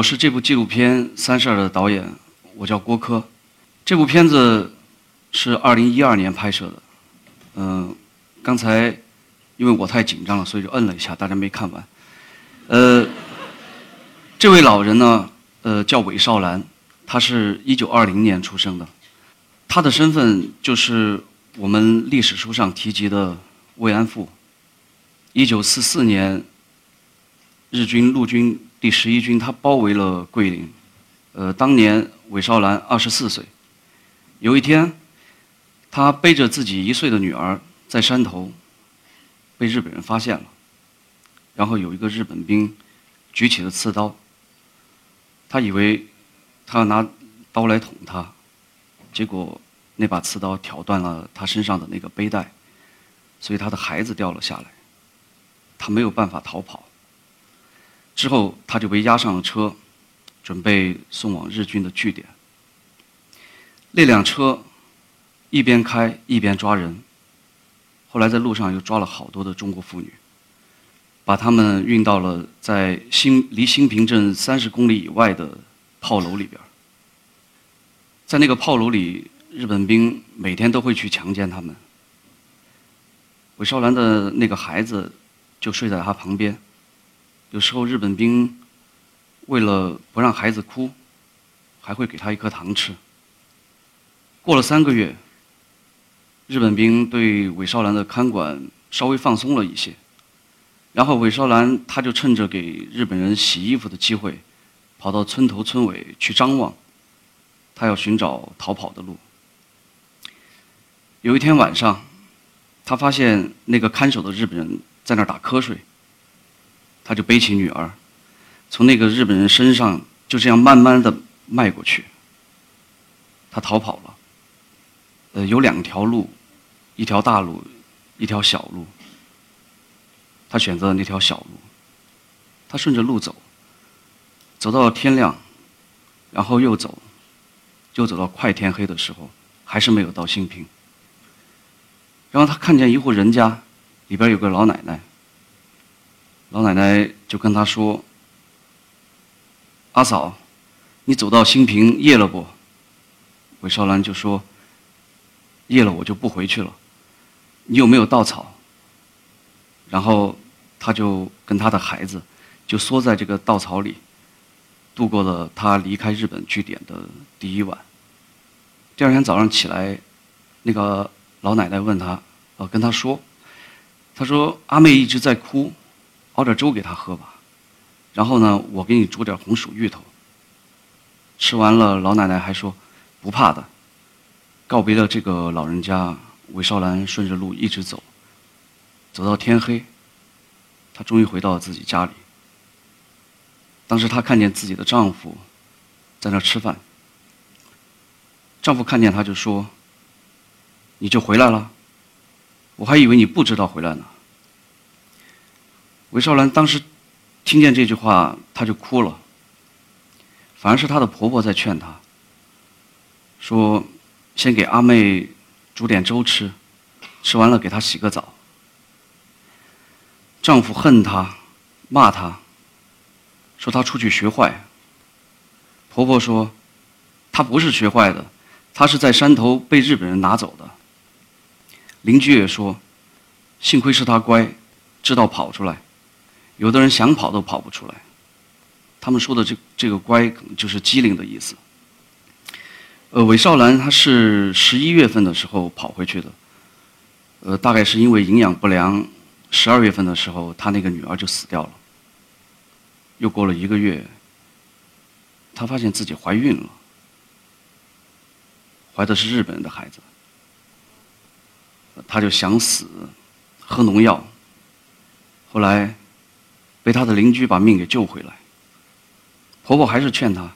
我是这部纪录片《三十二》的导演，我叫郭柯。这部片子是二零一二年拍摄的，嗯，刚才因为我太紧张了，所以就摁了一下，大家没看完。呃，这位老人呢，呃，叫韦少兰，他是一九二零年出生的，他的身份就是我们历史书上提及的慰安妇。一九四四年。日军陆军第十一军，他包围了桂林。呃，当年韦少兰二十四岁。有一天，他背着自己一岁的女儿在山头，被日本人发现了。然后有一个日本兵举起了刺刀，他以为他要拿刀来捅他，结果那把刺刀挑断了他身上的那个背带，所以他的孩子掉了下来，他没有办法逃跑。之后，他就被押上了车，准备送往日军的据点。那辆车一边开一边抓人，后来在路上又抓了好多的中国妇女，把他们运到了在新离新平镇三十公里以外的炮楼里边。在那个炮楼里，日本兵每天都会去强奸他们。韦少兰的那个孩子就睡在他旁边。有时候日本兵为了不让孩子哭，还会给他一颗糖吃。过了三个月，日本兵对韦少兰的看管稍微放松了一些，然后韦少兰他就趁着给日本人洗衣服的机会，跑到村头村尾去张望，他要寻找逃跑的路。有一天晚上，他发现那个看守的日本人在那儿打瞌睡。他就背起女儿，从那个日本人身上就这样慢慢的迈过去。他逃跑了。呃，有两条路，一条大路，一条小路。他选择了那条小路。他顺着路走，走到了天亮，然后又走，又走到快天黑的时候，还是没有到新平。然后他看见一户人家，里边有个老奶奶。老奶奶就跟他说：“阿嫂，你走到新平夜了不？”韦少兰就说：“夜了，我就不回去了。你有没有稻草？”然后他就跟他的孩子就缩在这个稻草里，度过了他离开日本据点的第一晚。第二天早上起来，那个老奶奶问他：“呃，跟他说，他说阿妹一直在哭。”熬点粥给他喝吧，然后呢，我给你煮点红薯芋头。吃完了，老奶奶还说不怕的。告别了这个老人家，韦少兰顺着路一直走，走到天黑，她终于回到了自己家里。当时她看见自己的丈夫在那吃饭，丈夫看见她就说：“你就回来了，我还以为你不知道回来呢。”韦少兰当时听见这句话，她就哭了。反而是她的婆婆在劝她，说：“先给阿妹煮点粥吃，吃完了给她洗个澡。”丈夫恨她，骂她，说她出去学坏。婆婆说：“她不是学坏的，她是在山头被日本人拿走的。”邻居也说：“幸亏是她乖，知道跑出来。”有的人想跑都跑不出来，他们说的这这个乖，可能就是机灵的意思。呃，韦少兰他是十一月份的时候跑回去的，呃，大概是因为营养不良，十二月份的时候他那个女儿就死掉了。又过了一个月，他发现自己怀孕了，怀的是日本人的孩子，他就想死，喝农药，后来。被他的邻居把命给救回来。婆婆还是劝他，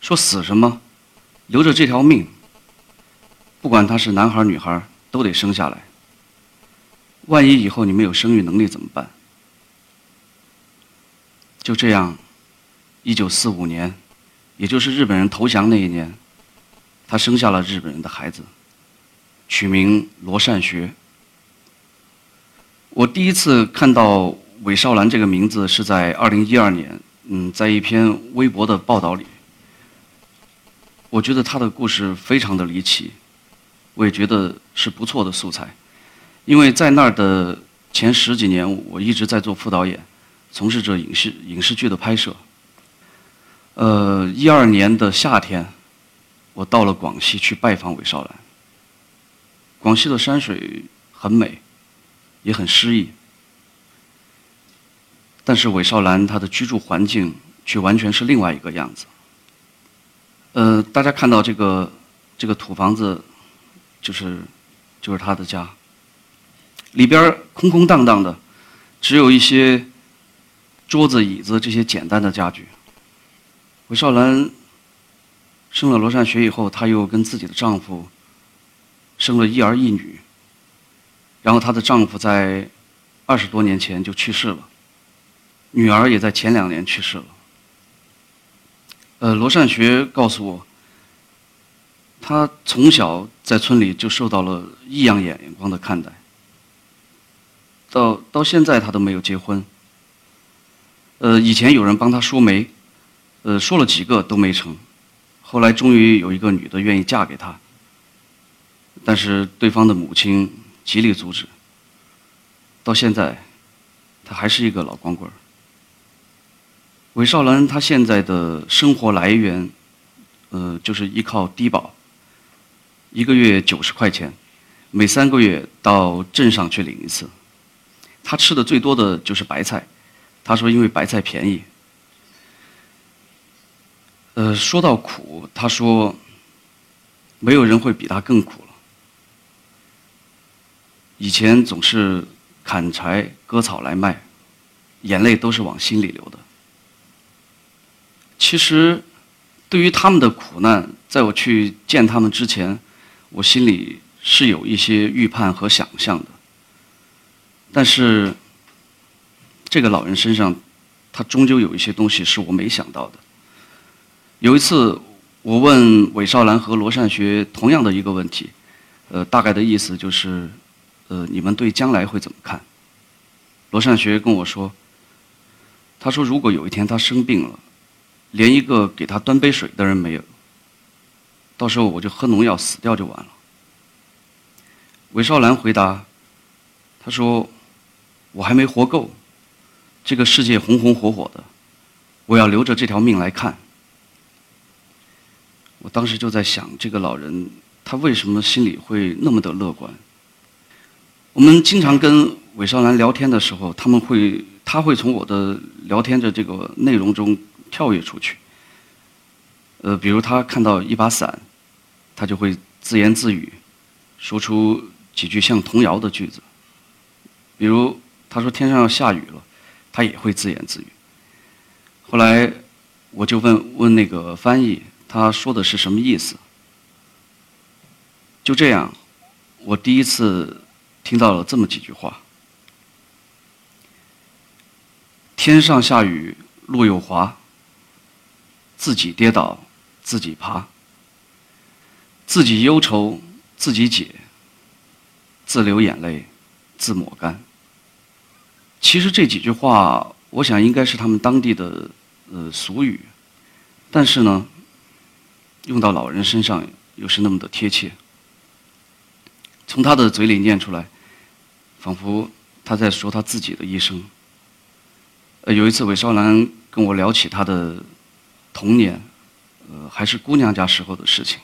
说：“死什么？留着这条命。不管他是男孩女孩，都得生下来。万一以后你没有生育能力怎么办？”就这样，一九四五年，也就是日本人投降那一年，他生下了日本人的孩子，取名罗善学。我第一次看到。韦少兰这个名字是在二零一二年，嗯，在一篇微博的报道里，我觉得他的故事非常的离奇，我也觉得是不错的素材，因为在那儿的前十几年，我一直在做副导演，从事着影视影视剧的拍摄。呃，一二年的夏天，我到了广西去拜访韦少兰。广西的山水很美，也很诗意。但是韦少兰他的居住环境却完全是另外一个样子。呃，大家看到这个这个土房子，就是就是他的家。里边空空荡荡的，只有一些桌子、椅子这些简单的家具。韦少兰生了罗善学以后，她又跟自己的丈夫。生了一儿一女，然后她的丈夫在二十多年前就去世了，女儿也在前两年去世了。呃，罗善学告诉我，他从小在村里就受到了异样眼光的看待，到到现在他都没有结婚。呃，以前有人帮他说媒，呃，说了几个都没成，后来终于有一个女的愿意嫁给他。但是对方的母亲极力阻止，到现在，他还是一个老光棍儿。韦少兰他现在的生活来源，呃，就是依靠低保，一个月九十块钱，每三个月到镇上去领一次。他吃的最多的就是白菜，他说因为白菜便宜。呃，说到苦，他说，没有人会比他更苦了。以前总是砍柴割草来卖，眼泪都是往心里流的。其实，对于他们的苦难，在我去见他们之前，我心里是有一些预判和想象的。但是，这个老人身上，他终究有一些东西是我没想到的。有一次，我问韦少兰和罗善学同样的一个问题，呃，大概的意思就是。呃，你们对将来会怎么看？罗善学跟我说，他说如果有一天他生病了，连一个给他端杯水的人没有，到时候我就喝农药死掉就完了。韦少兰回答，他说我还没活够，这个世界红红火火的，我要留着这条命来看。我当时就在想，这个老人他为什么心里会那么的乐观？我们经常跟韦少兰聊天的时候，他们会，他会从我的聊天的这个内容中跳跃出去。呃，比如他看到一把伞，他就会自言自语，说出几句像童谣的句子。比如他说天上要下雨了，他也会自言自语。后来我就问问那个翻译，他说的是什么意思？就这样，我第一次。听到了这么几句话：天上下雨路又滑，自己跌倒自己爬，自己忧愁自己解，自流眼泪自抹干。其实这几句话，我想应该是他们当地的呃俗语，但是呢，用到老人身上又是那么的贴切。从他的嘴里念出来。仿佛他在说他自己的一生。呃，有一次韦少兰跟我聊起他的童年，呃，还是姑娘家时候的事情。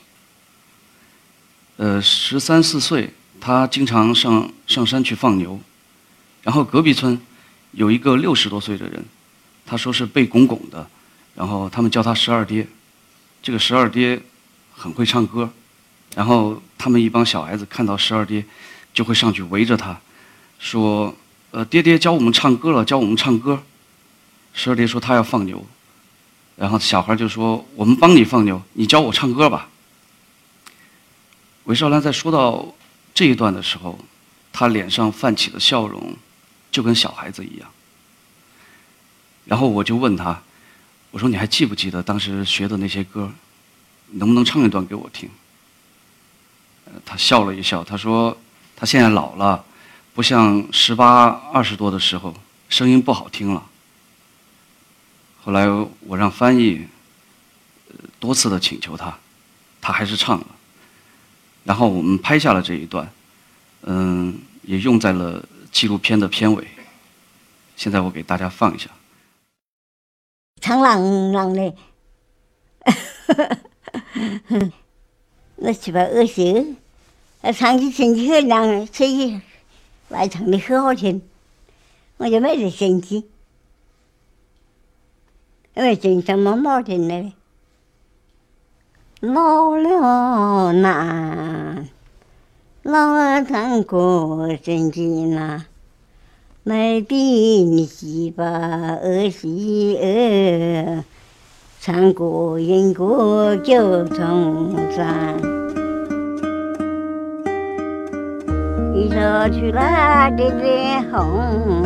呃，十三四岁，他经常上上山去放牛，然后隔壁村有一个六十多岁的人，他说是背拱拱的，然后他们叫他十二爹。这个十二爹很会唱歌，然后他们一帮小孩子看到十二爹，就会上去围着他。说，呃，爹爹教我们唱歌了，教我们唱歌。十二爹说他要放牛，然后小孩就说：“我们帮你放牛，你教我唱歌吧。”韦少兰在说到这一段的时候，他脸上泛起的笑容，就跟小孩子一样。然后我就问他：“我说你还记不记得当时学的那些歌？能不能唱一段给我听？”他笑了一笑，他说：“他现在老了。”不像十八二十多的时候，声音不好听了。后来我让翻译多次的请求他，他还是唱了。然后我们拍下了这一段，嗯，也用在了纪录片的片尾。现在我给大家放一下。唱啷啷的，那七八二十，唱起声音很亮，所以外唱的很好听，我就没得生气，因为真声蛮好听的。老了难，老了唱歌真艰难，没比你七八二十二，唱歌应歌就从山。一说出来的脸红，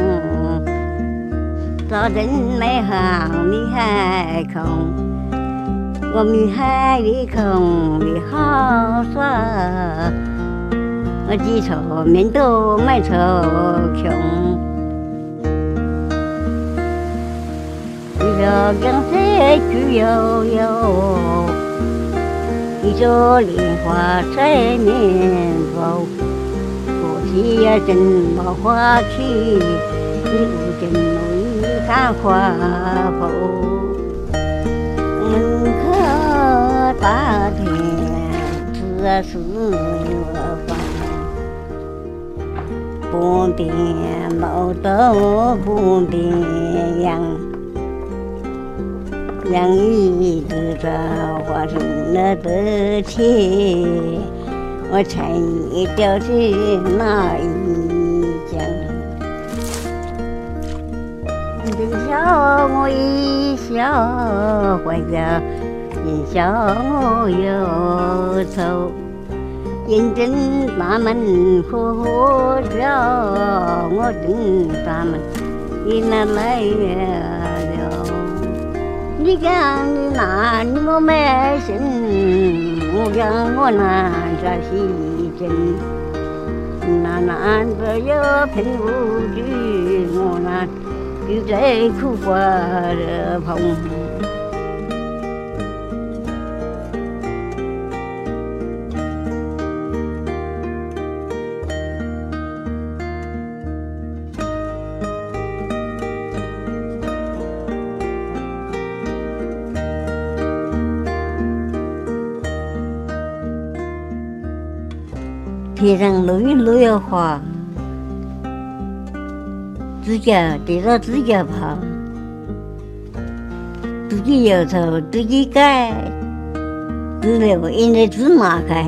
做人没好你还空。我们海里空的好耍，我几愁面都没愁穷。一说江水去悠悠，一说莲花在面否？可惜呀，真没花去，你不见我看花否？大天子是烦，半边毛豆半边羊，养一只抓花生那得钱，我猜你掉是哪一？笑我一笑，坏家。今宵我忧愁，认真咱们喝喝酒，我等咱们你那来了。你讲你那你我没信，我讲我那这是真。那男子有凭无据，我那就在苦瓜的棚。天上落雨落要滑，自家对着自家跑，自己摇头自己改，只留应该自骂开。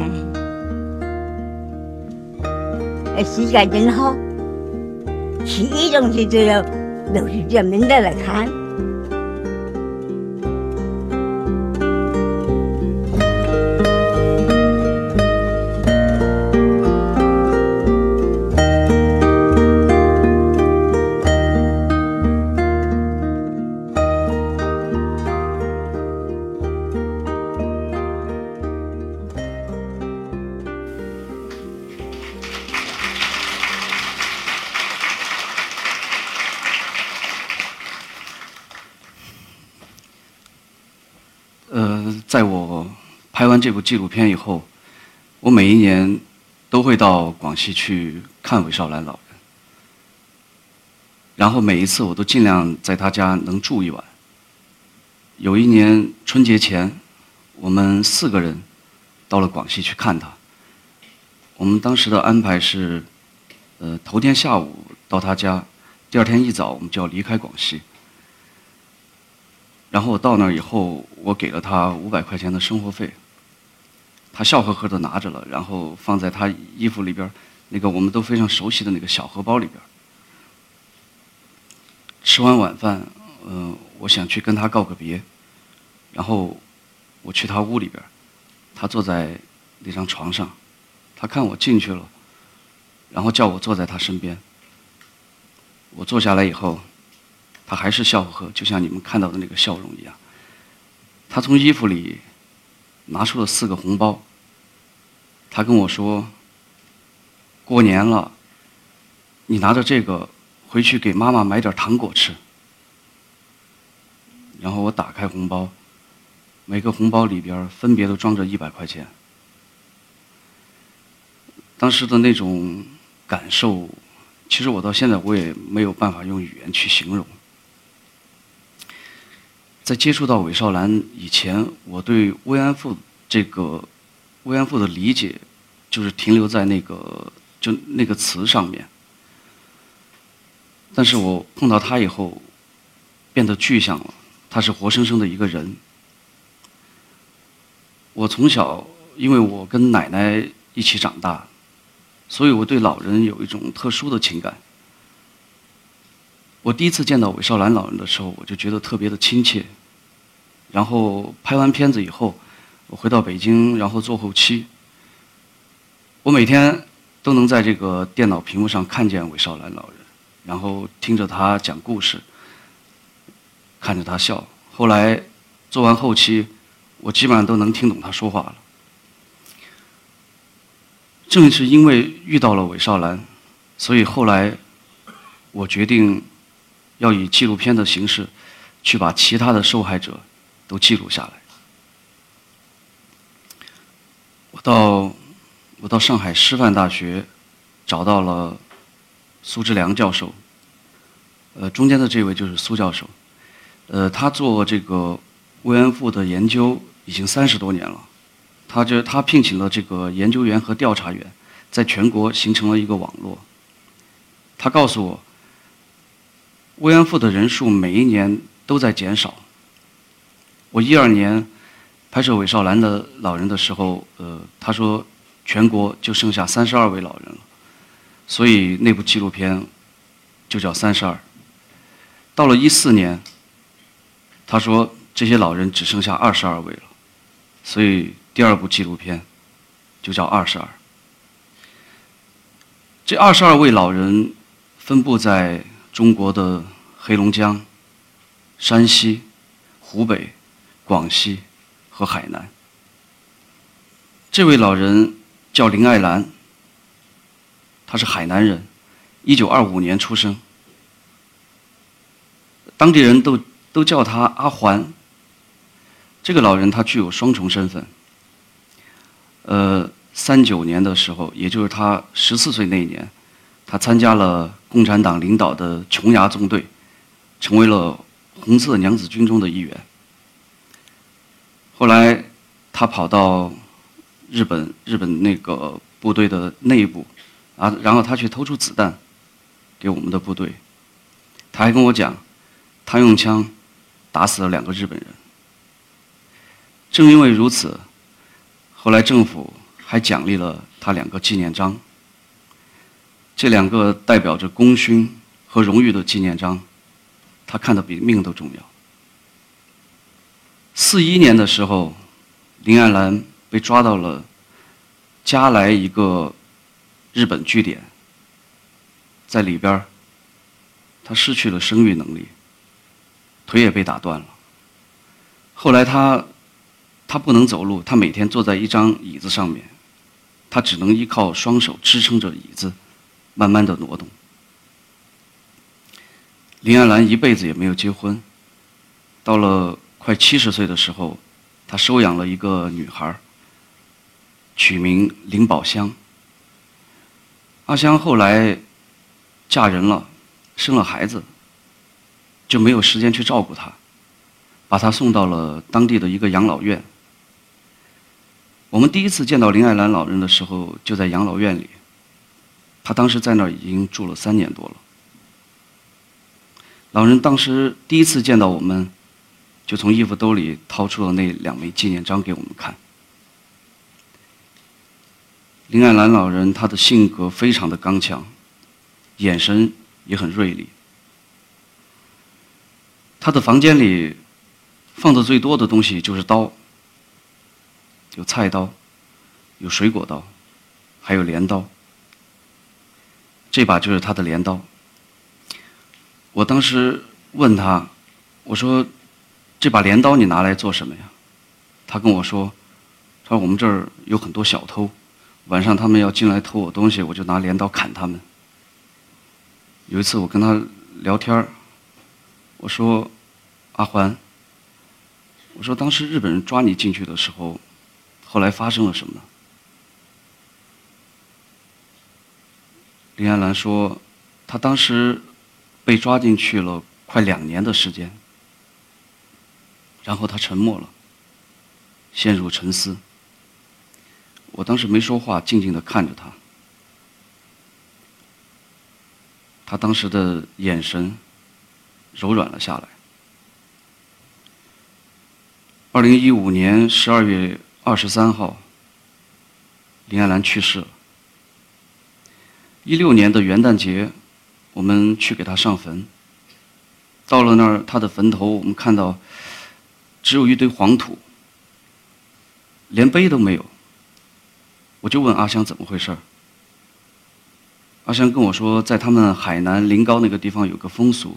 哎，世界真好，其中是只有六十几名的来看。在我拍完这部纪录片以后，我每一年都会到广西去看韦少兰老人，然后每一次我都尽量在他家能住一晚。有一年春节前，我们四个人到了广西去看他。我们当时的安排是，呃，头天下午到他家，第二天一早我们就要离开广西。然后我到那儿以后，我给了他五百块钱的生活费，他笑呵呵的拿着了，然后放在他衣服里边那个我们都非常熟悉的那个小荷包里边吃完晚饭，嗯，我想去跟他告个别，然后我去他屋里边他坐在那张床上，他看我进去了，然后叫我坐在他身边，我坐下来以后。他还是笑呵呵，就像你们看到的那个笑容一样。他从衣服里拿出了四个红包。他跟我说：“过年了，你拿着这个回去给妈妈买点糖果吃。然后我打开红包，每个红包里边分别都装着一百块钱。当时的那种感受，其实我到现在我也没有办法用语言去形容。在接触到韦少兰以前，我对慰安妇这个慰安妇的理解，就是停留在那个就那个词上面。但是我碰到他以后，变得具象了。他是活生生的一个人。我从小，因为我跟奶奶一起长大，所以我对老人有一种特殊的情感。我第一次见到韦少兰老人的时候，我就觉得特别的亲切。然后拍完片子以后，我回到北京，然后做后期。我每天都能在这个电脑屏幕上看见韦少兰老人，然后听着他讲故事，看着他笑。后来做完后期，我基本上都能听懂他说话了。正是因为遇到了韦少兰，所以后来我决定要以纪录片的形式去把其他的受害者。都记录下来。我到我到上海师范大学，找到了苏志良教授。呃，中间的这位就是苏教授。呃，他做这个慰安妇的研究已经三十多年了。他就他聘请了这个研究员和调查员，在全国形成了一个网络。他告诉我，慰安妇的人数每一年都在减少。我一二年拍摄韦少兰的老人的时候，呃，他说全国就剩下三十二位老人了，所以那部纪录片就叫《三十二》。到了一四年，他说这些老人只剩下二十二位了，所以第二部纪录片就叫《二十二》。这二十二位老人分布在中国的黑龙江、山西、湖北。广西和海南，这位老人叫林爱兰，他是海南人，一九二五年出生，当地人都都叫他阿环。这个老人他具有双重身份。呃，三九年的时候，也就是他十四岁那一年，他参加了共产党领导的琼崖纵队，成为了红色娘子军中的一员。后来，他跑到日本，日本那个部队的内部，啊，然后他去偷出子弹给我们的部队。他还跟我讲，他用枪打死了两个日本人。正因为如此，后来政府还奖励了他两个纪念章。这两个代表着功勋和荣誉的纪念章，他看得比命都重要。四一年的时候，林爱兰被抓到了加来一个日本据点，在里边她失去了生育能力，腿也被打断了。后来她，她不能走路，她每天坐在一张椅子上面，她只能依靠双手支撑着椅子，慢慢的挪动。林爱兰一辈子也没有结婚，到了。快七十岁的时候，他收养了一个女孩，取名林宝香。阿香后来嫁人了，生了孩子，就没有时间去照顾她，把她送到了当地的一个养老院。我们第一次见到林爱兰老人的时候，就在养老院里。他当时在那儿已经住了三年多了。老人当时第一次见到我们。就从衣服兜里掏出了那两枚纪念章给我们看。林爱兰老人，他的性格非常的刚强，眼神也很锐利。他的房间里放的最多的东西就是刀，有菜刀，有水果刀，还有镰刀。这把就是他的镰刀。我当时问他，我说。这把镰刀你拿来做什么呀？他跟我说：“他说我们这儿有很多小偷，晚上他们要进来偷我东西，我就拿镰刀砍他们。”有一次我跟他聊天，我说：“阿环，我说当时日本人抓你进去的时候，后来发生了什么呢？”林安兰说：“他当时被抓进去了快两年的时间，然后他沉默了，陷入沉思。我当时没说话，静静的看着他。他当时的眼神柔软了下来。二零一五年十二月二十三号，林爱兰去世了。一六年的元旦节，我们去给他上坟。到了那儿，他的坟头，我们看到只有一堆黄土，连碑都没有。我就问阿香怎么回事。阿香跟我说，在他们海南临高那个地方有个风俗，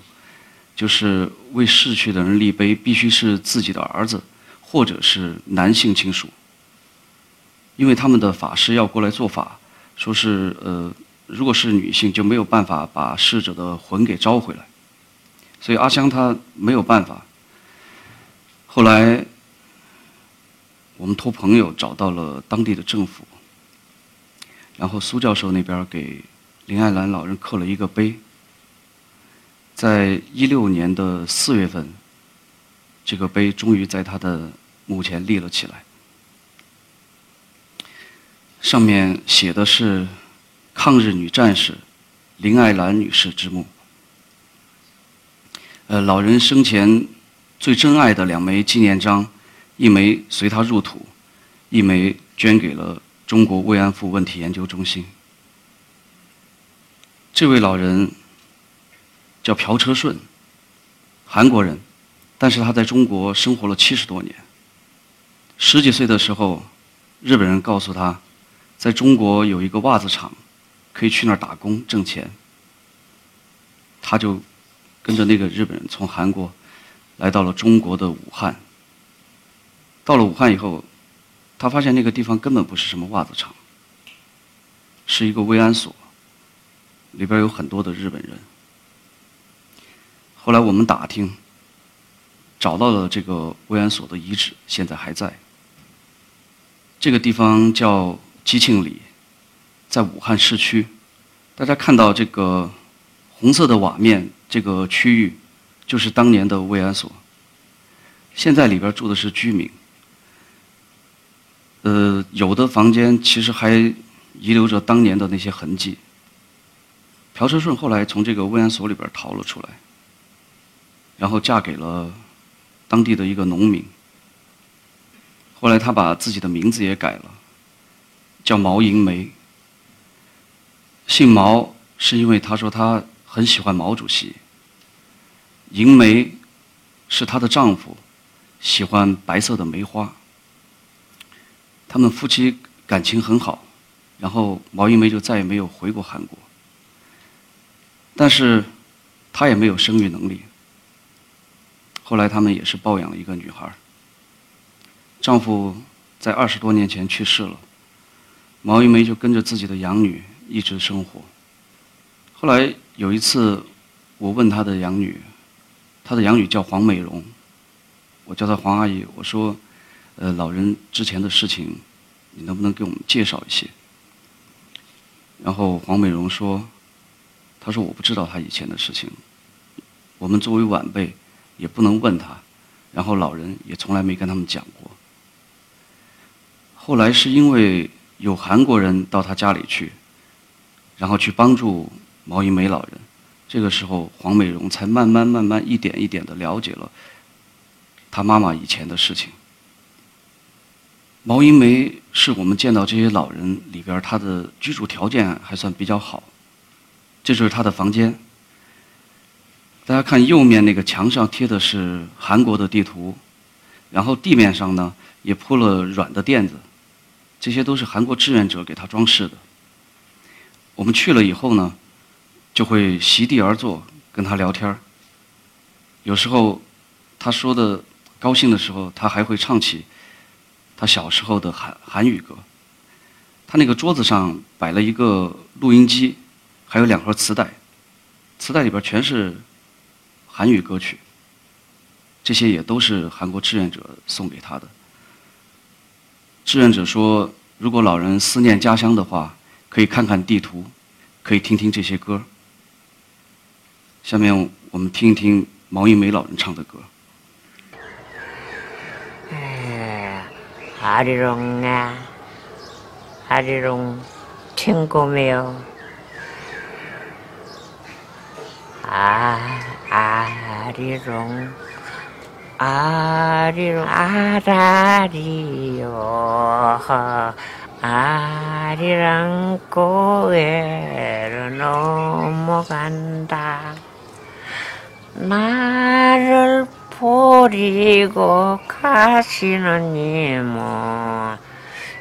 就是为逝去的人立碑，必须是自己的儿子或者是男性亲属，因为他们的法师要过来做法，说是呃，如果是女性就没有办法把逝者的魂给招回来，所以阿香她没有办法。后来我们托朋友找到了当地的政府，然后苏教授那边给。林爱兰老人刻了一个碑，在一六年的四月份，这个碑终于在他的墓前立了起来。上面写的是“抗日女战士林爱兰女士之墓”。呃，老人生前最珍爱的两枚纪念章，一枚随他入土，一枚捐给了中国慰安妇问题研究中心。这位老人叫朴车顺，韩国人，但是他在中国生活了七十多年。十几岁的时候，日本人告诉他，在中国有一个袜子厂，可以去那儿打工挣钱。他就跟着那个日本人从韩国来到了中国的武汉。到了武汉以后，他发现那个地方根本不是什么袜子厂，是一个慰安所。里边有很多的日本人。后来我们打听，找到了这个慰安所的遗址，现在还在。这个地方叫吉庆里，在武汉市区。大家看到这个红色的瓦面，这个区域就是当年的慰安所。现在里边住的是居民。呃，有的房间其实还遗留着当年的那些痕迹。朴车顺后来从这个慰安所里边逃了出来，然后嫁给了当地的一个农民。后来他把自己的名字也改了，叫毛银梅。姓毛是因为他说他很喜欢毛主席。银梅是她的丈夫喜欢白色的梅花。他们夫妻感情很好，然后毛银梅就再也没有回过韩国。但是，她也没有生育能力。后来他们也是抱养了一个女孩。丈夫在二十多年前去世了，毛玉梅就跟着自己的养女一直生活。后来有一次，我问她的养女，她的养女叫黄美荣，我叫她黄阿姨，我说：“呃，老人之前的事情，你能不能给我们介绍一些？”然后黄美荣说。她说：“我不知道他以前的事情，我们作为晚辈也不能问他，然后老人也从来没跟他们讲过。后来是因为有韩国人到他家里去，然后去帮助毛银梅老人，这个时候黄美荣才慢慢慢慢一点一点的了解了他妈妈以前的事情。毛银梅是我们见到这些老人里边，他的居住条件还算比较好。”这就是他的房间。大家看右面那个墙上贴的是韩国的地图，然后地面上呢也铺了软的垫子，这些都是韩国志愿者给他装饰的。我们去了以后呢，就会席地而坐跟他聊天。有时候他说的高兴的时候，他还会唱起他小时候的韩韩语歌。他那个桌子上摆了一个录音机。还有两盒磁带，磁带里边全是韩语歌曲，这些也都是韩国志愿者送给他的。志愿者说，如果老人思念家乡的话，可以看看地图，可以听听这些歌。下面我们听一听毛一梅老人唱的歌。阿里荣啊，阿里荣，听过没有？啊阿里荣，阿里荣，阿达里哟，阿里让고개를넘어간다 나를 버리고 가시는 님은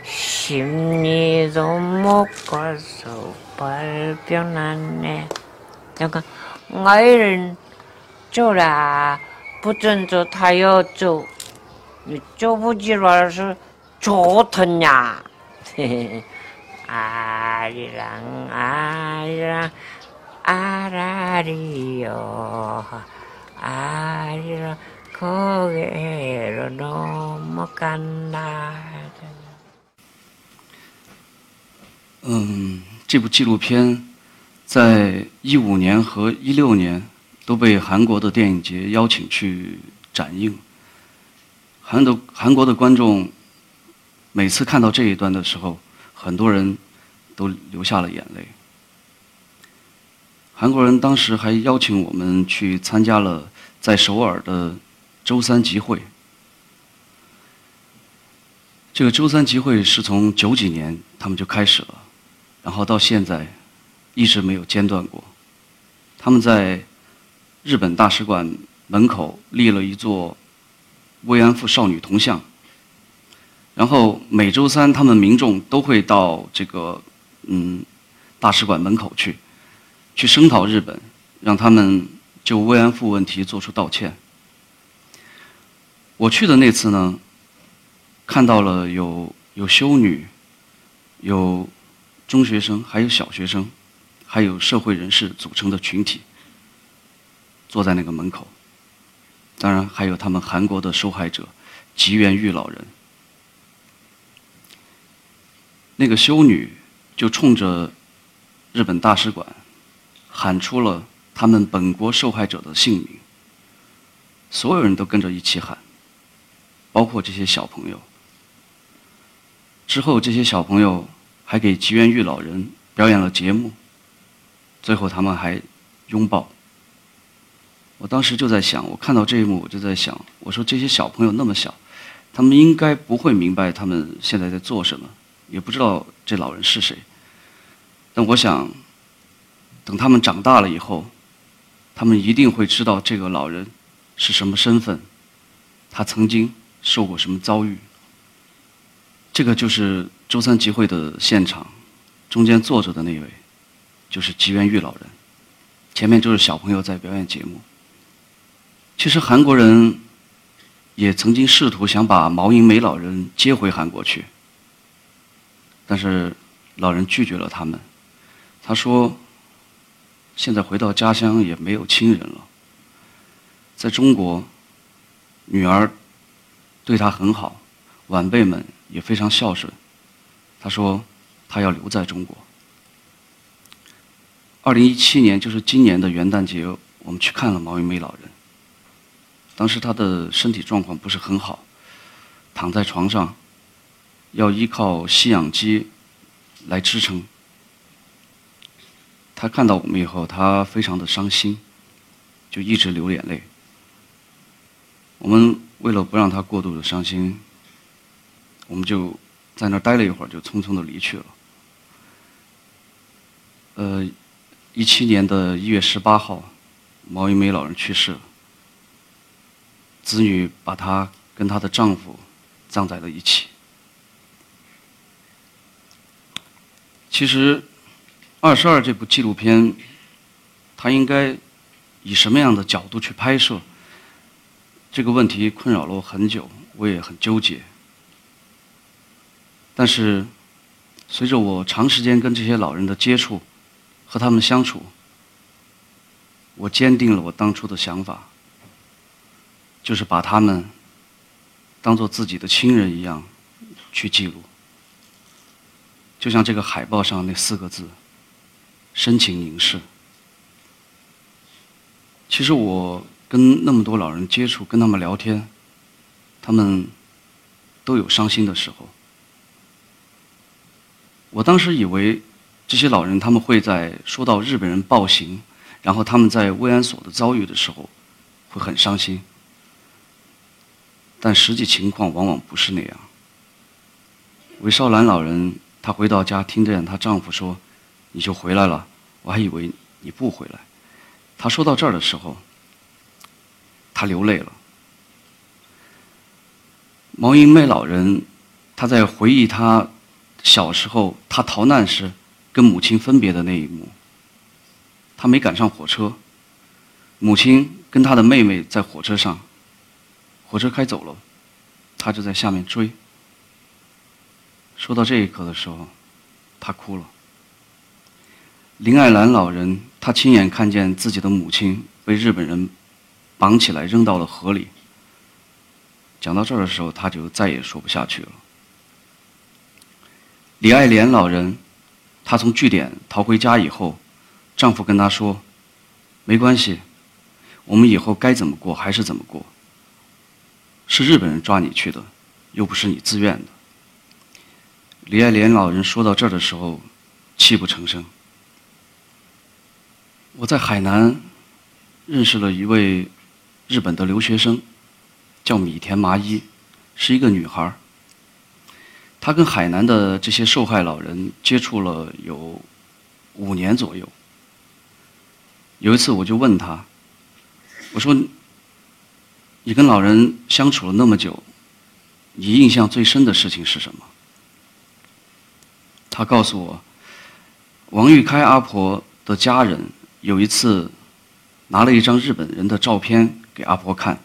심리도 못 가서 발병났네. 잠깐, 나이는 저라 붙은 저 타였죠. 좁으지 말아서 좋더냐. 아리랑 아리랑 아라리요 아리랑 고개로 넘어간다 嗯，这部纪录片在一五年和一六年都被韩国的电影节邀请去展映。韩的韩国的观众每次看到这一段的时候，很多人都流下了眼泪。 韩国人当时还邀请我们去参加了在首尔的周三集会。这个周三集会是从九几年他们就开始了，然后到现在一直没有间断过。他们在日本大使馆门口立了一座慰安妇少女铜像，然后每周三他们民众都会到这个嗯大使馆门口去，去声讨日本，让他们就慰安妇问题做出道歉。我去的那次呢，看到了有有修女，有中学生，还有小学生，还有社会人士组成的群体，坐在那个门口。当然，还有他们韩国的受害者吉原玉老人。那个修女就冲着日本大使馆喊出了他们本国受害者的姓名，所有人都跟着一起喊。包括这些小朋友。之后，这些小朋友还给吉原玉老人表演了节目。最后，他们还拥抱。我当时就在想，我看到这一幕，我就在想，我说这些小朋友那么小，他们应该不会明白他们现在在做什么，也不知道这老人是谁。但我想，等他们长大了以后，他们一定会知道这个老人是什么身份，他曾经。受过什么遭遇？这个就是周三集会的现场，中间坐着的那位，就是吉原玉老人，前面就是小朋友在表演节目。其实韩国人也曾经试图想把毛银梅老人接回韩国去，但是老人拒绝了他们。他说：“现在回到家乡也没有亲人了，在中国，女儿。”对他很好，晚辈们也非常孝顺。他说，他要留在中国。二零一七年，就是今年的元旦节，我们去看了毛云梅老人。当时他的身体状况不是很好，躺在床上，要依靠吸氧机来支撑。他看到我们以后，他非常的伤心，就一直流眼泪。我们。为了不让他过度的伤心，我们就在那儿待了一会儿，就匆匆的离去了。呃，一七年的一月十八号，毛一梅老人去世了，子女把她跟她的丈夫葬在了一起。其实，《二十二》这部纪录片，它应该以什么样的角度去拍摄？这个问题困扰了我很久，我也很纠结。但是，随着我长时间跟这些老人的接触和他们相处，我坚定了我当初的想法，就是把他们当做自己的亲人一样去记录。就像这个海报上那四个字：“深情凝视。”其实我跟那么多老人接触，跟他们聊天，他们都有伤心的时候。我当时以为这些老人他们会在说到日本人暴行，然后他们在慰安所的遭遇的时候会很伤心，但实际情况往往不是那样。韦少兰老人。她回到家，听见她丈夫说：“你就回来了。”我还以为你不回来。他说到这儿的时候，他流泪了。毛英妹老人，他在回忆他小时候，他逃难时跟母亲分别的那一幕。他没赶上火车，母亲跟他的妹妹在火车上，火车开走了，他就在下面追。说到这一刻的时候，他哭了。林爱兰老人，她亲眼看见自己的母亲被日本人绑起来扔到了河里。讲到这儿的时候，她就再也说不下去了。李爱莲老人，她从据点逃回家以后，丈夫跟她说：“没关系，我们以后该怎么过还是怎么过。是日本人抓你去的，又不是你自愿的。”李爱莲老人说到这儿的时候，泣不成声。我在海南认识了一位日本的留学生，叫米田麻衣，是一个女孩。她跟海南的这些受害老人接触了有五年左右。有一次，我就问她：“我说，你跟老人相处了那么久，你印象最深的事情是什么？”她告诉我，王玉开阿婆的家人有一次拿了一张日本人的照片给阿婆看，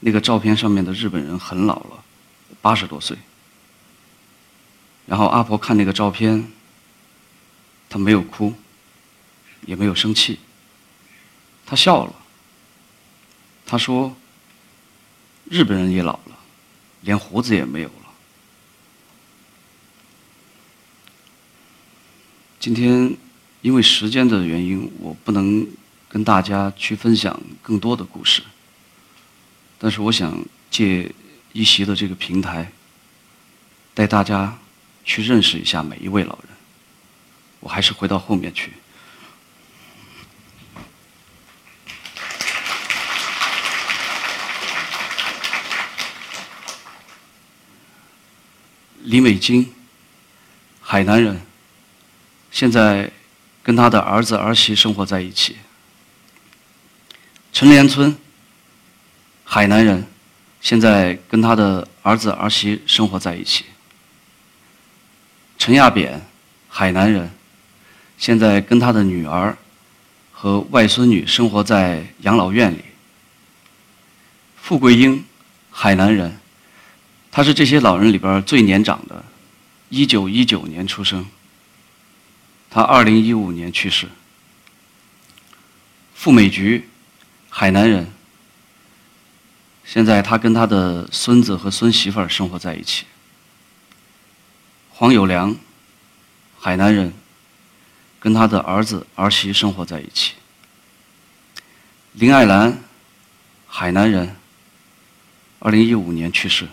那个照片上面的日本人很老了，八十多岁。然后阿婆看那个照片，她没有哭，也没有生气，她笑了。她说：“日本人也老了，连胡子也没有了。”今天因为时间的原因，我不能跟大家去分享更多的故事。但是我想借一席的这个平台，带大家去认识一下每一位老人。我还是回到后面去。李美金，海南人。现在跟他的儿子儿媳生活在一起。陈连村，海南人，现在跟他的儿子儿媳生活在一起。陈亚扁，海南人，现在跟他的女儿和外孙女生活在养老院里。傅桂英，海南人，他是这些老人里边最年长的，一九一九年出生。他二零一五年去世。傅美菊，海南人。现在他跟他的孙子和孙媳妇儿生活在一起。黄有良，海南人，跟他的儿子儿媳生活在一起。林爱兰，海南人。二零一五年去世。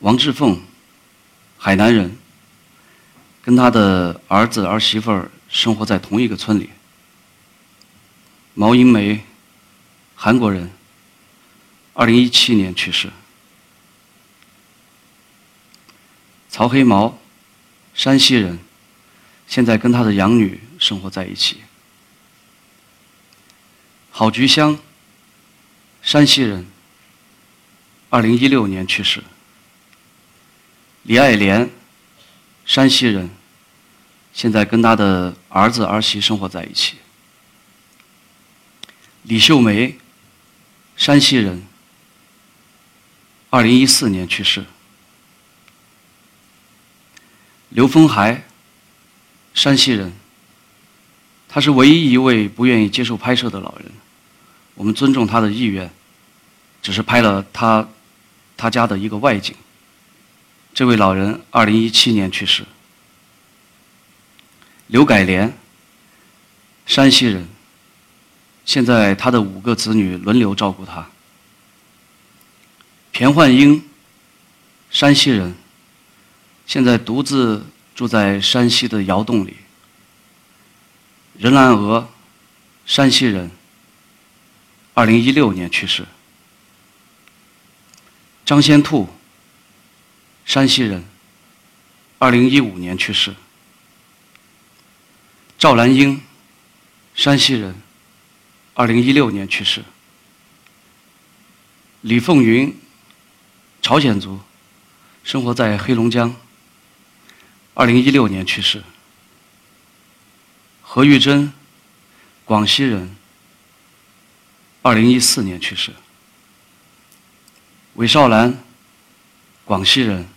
王志凤，海南人。跟他的儿子儿媳妇儿生活在同一个村里。毛英梅，韩国人，二零一七年去世。曹黑毛，山西人，现在跟他的养女生活在一起。郝菊香，山西人，二零一六年去世。李爱莲。山西人，现在跟他的儿子儿媳生活在一起。李秀梅，山西人，二零一四年去世。刘峰海，山西人，他是唯一一位不愿意接受拍摄的老人。我们尊重他的意愿，只是拍了他他家的一个外景。这位老人二零一七年去世。刘改莲，山西人。现在他的五个子女轮流照顾他。田焕英，山西人。现在独自住在山西的窑洞里。任兰娥，山西人。二零一六年去世。张先兔，山西人。二零一五年去世。赵兰英，山西人。二零一六年去世。李凤云，朝鲜族，生活在黑龙江。二零一六年去世。何玉珍，广西人。二零一四年去世。韦少兰，广西人，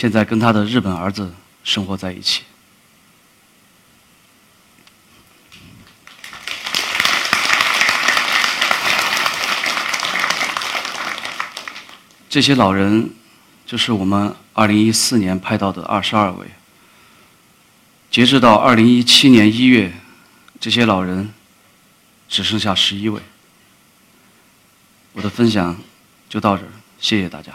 现在跟他的日本儿子生活在一起。这些老人，就是我们二零一四年拍到的二十二位。截至到二零一七年一月，这些老人。只剩下十一位，我的分享就到这儿，谢谢大家。